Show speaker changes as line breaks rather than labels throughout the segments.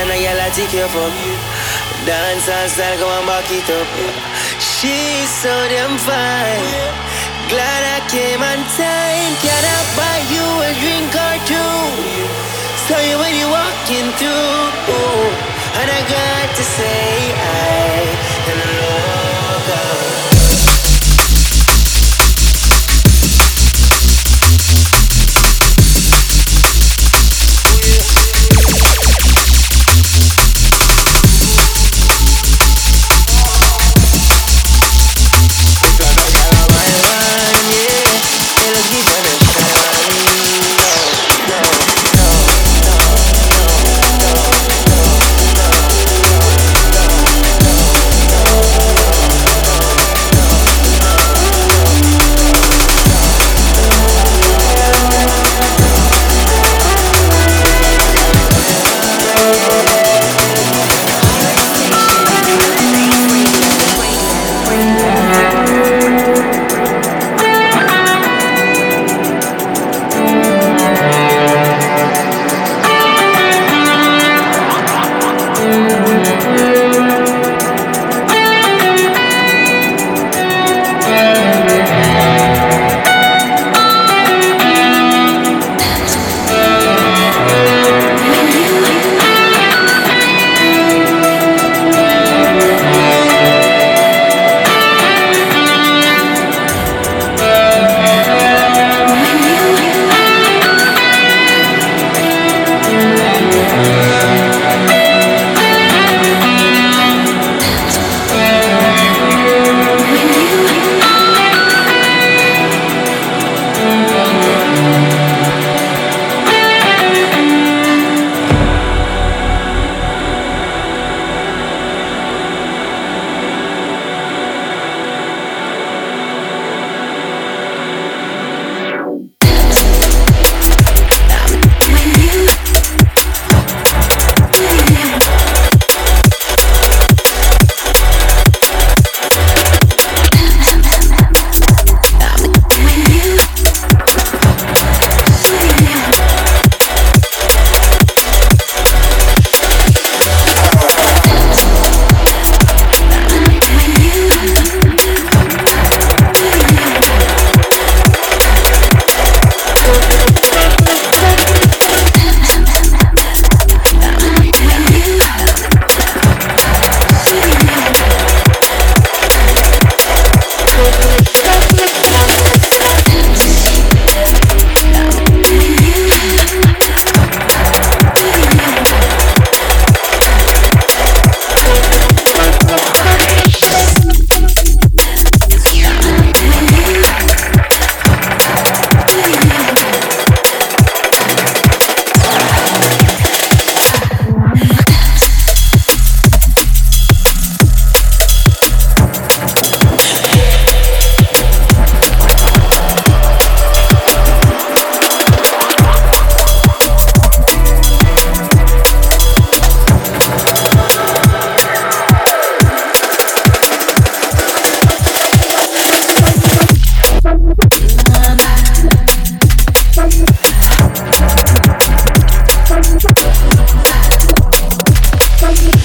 sana yala take you
for Dance and style, go and back it up. She's so damn fine Glad I came on time. Can I buy you a drink or two? Saw you when you walking through. Oh, and I got
to
say I It's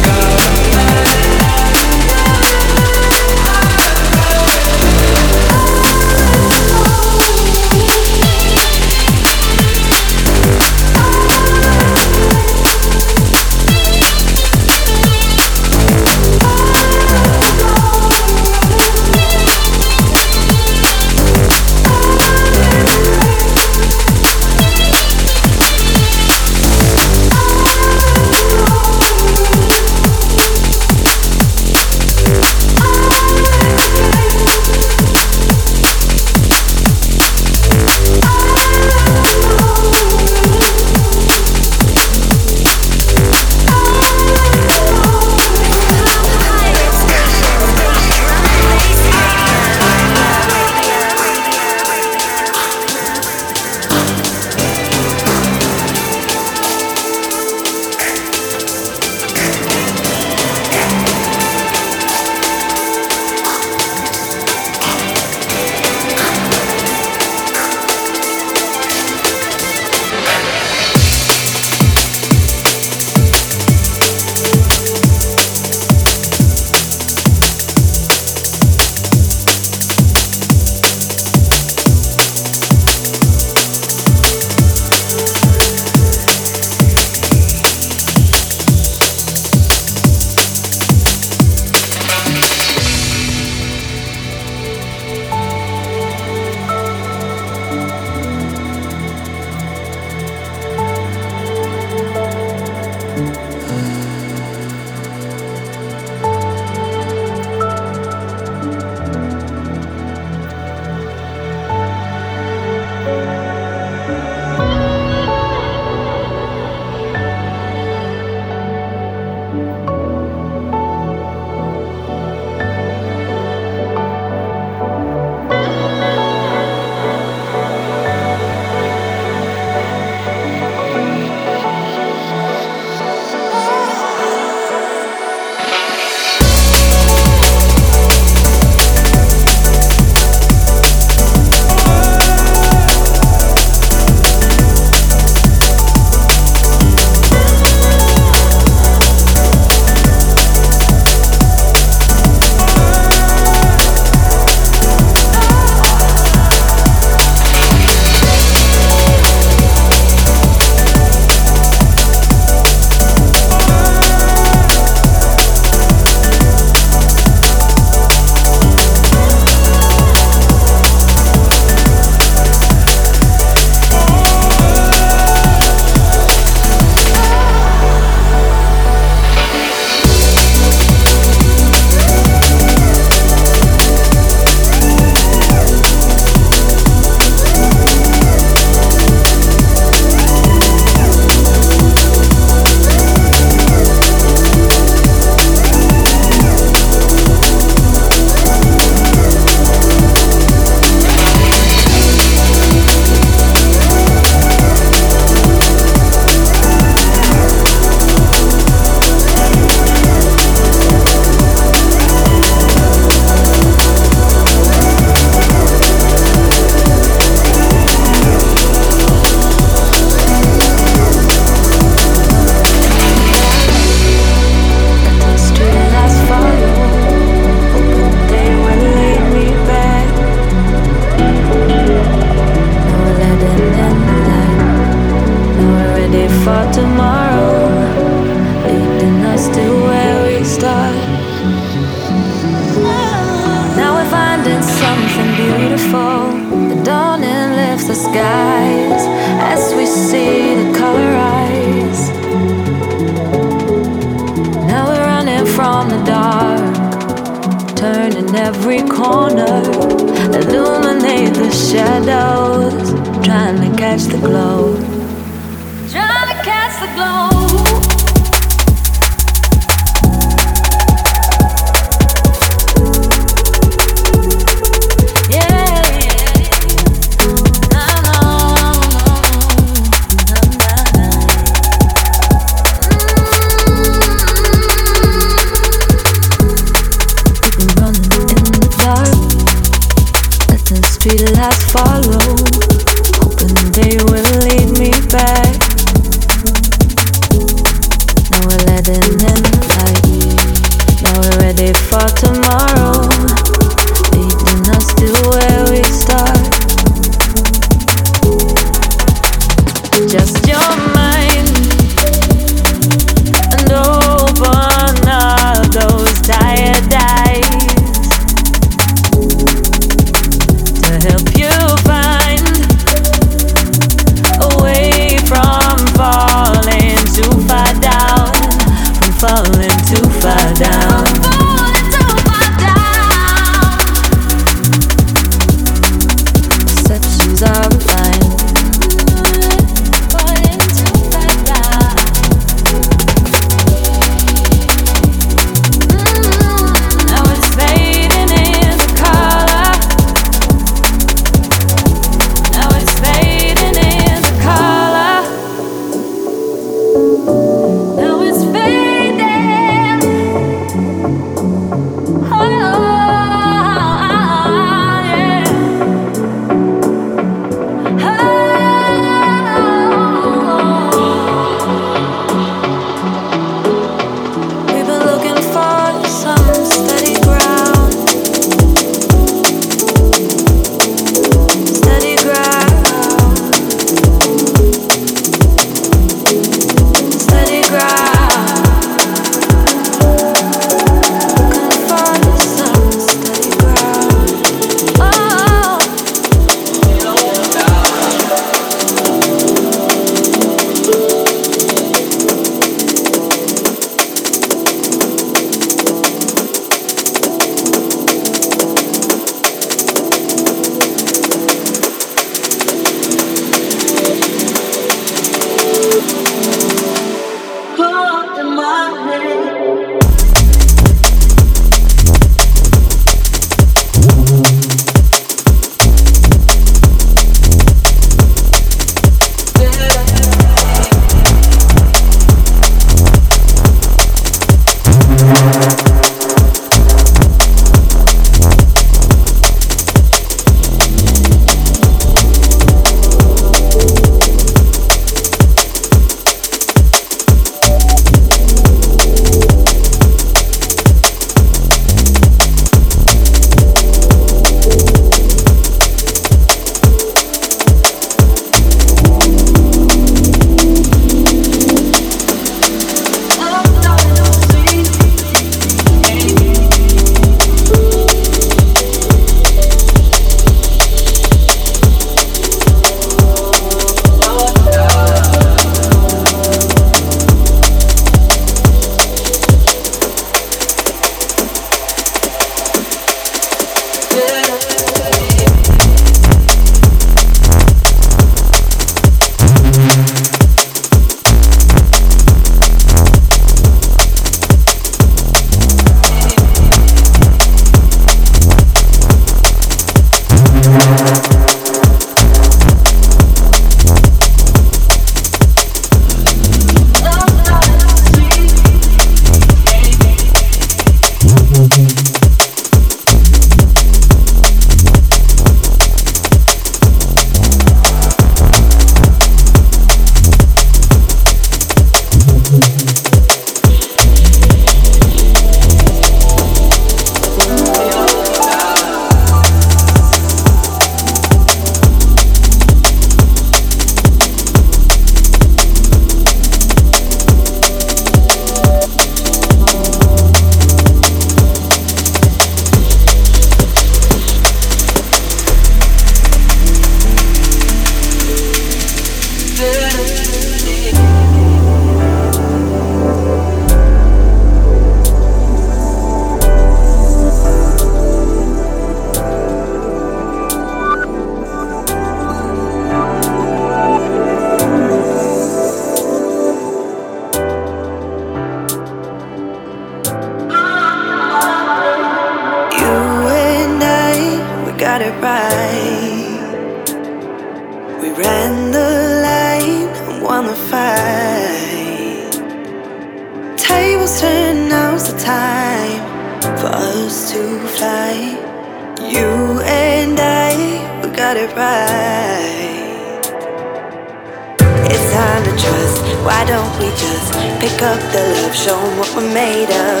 made of?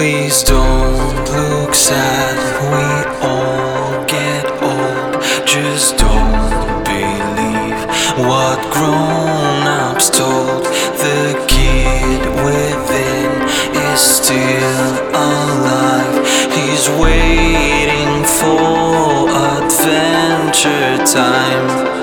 Please don't look sad, we all get old. Just don't believe what grown ups told. The kid within is still alive. He's waiting for adventure time.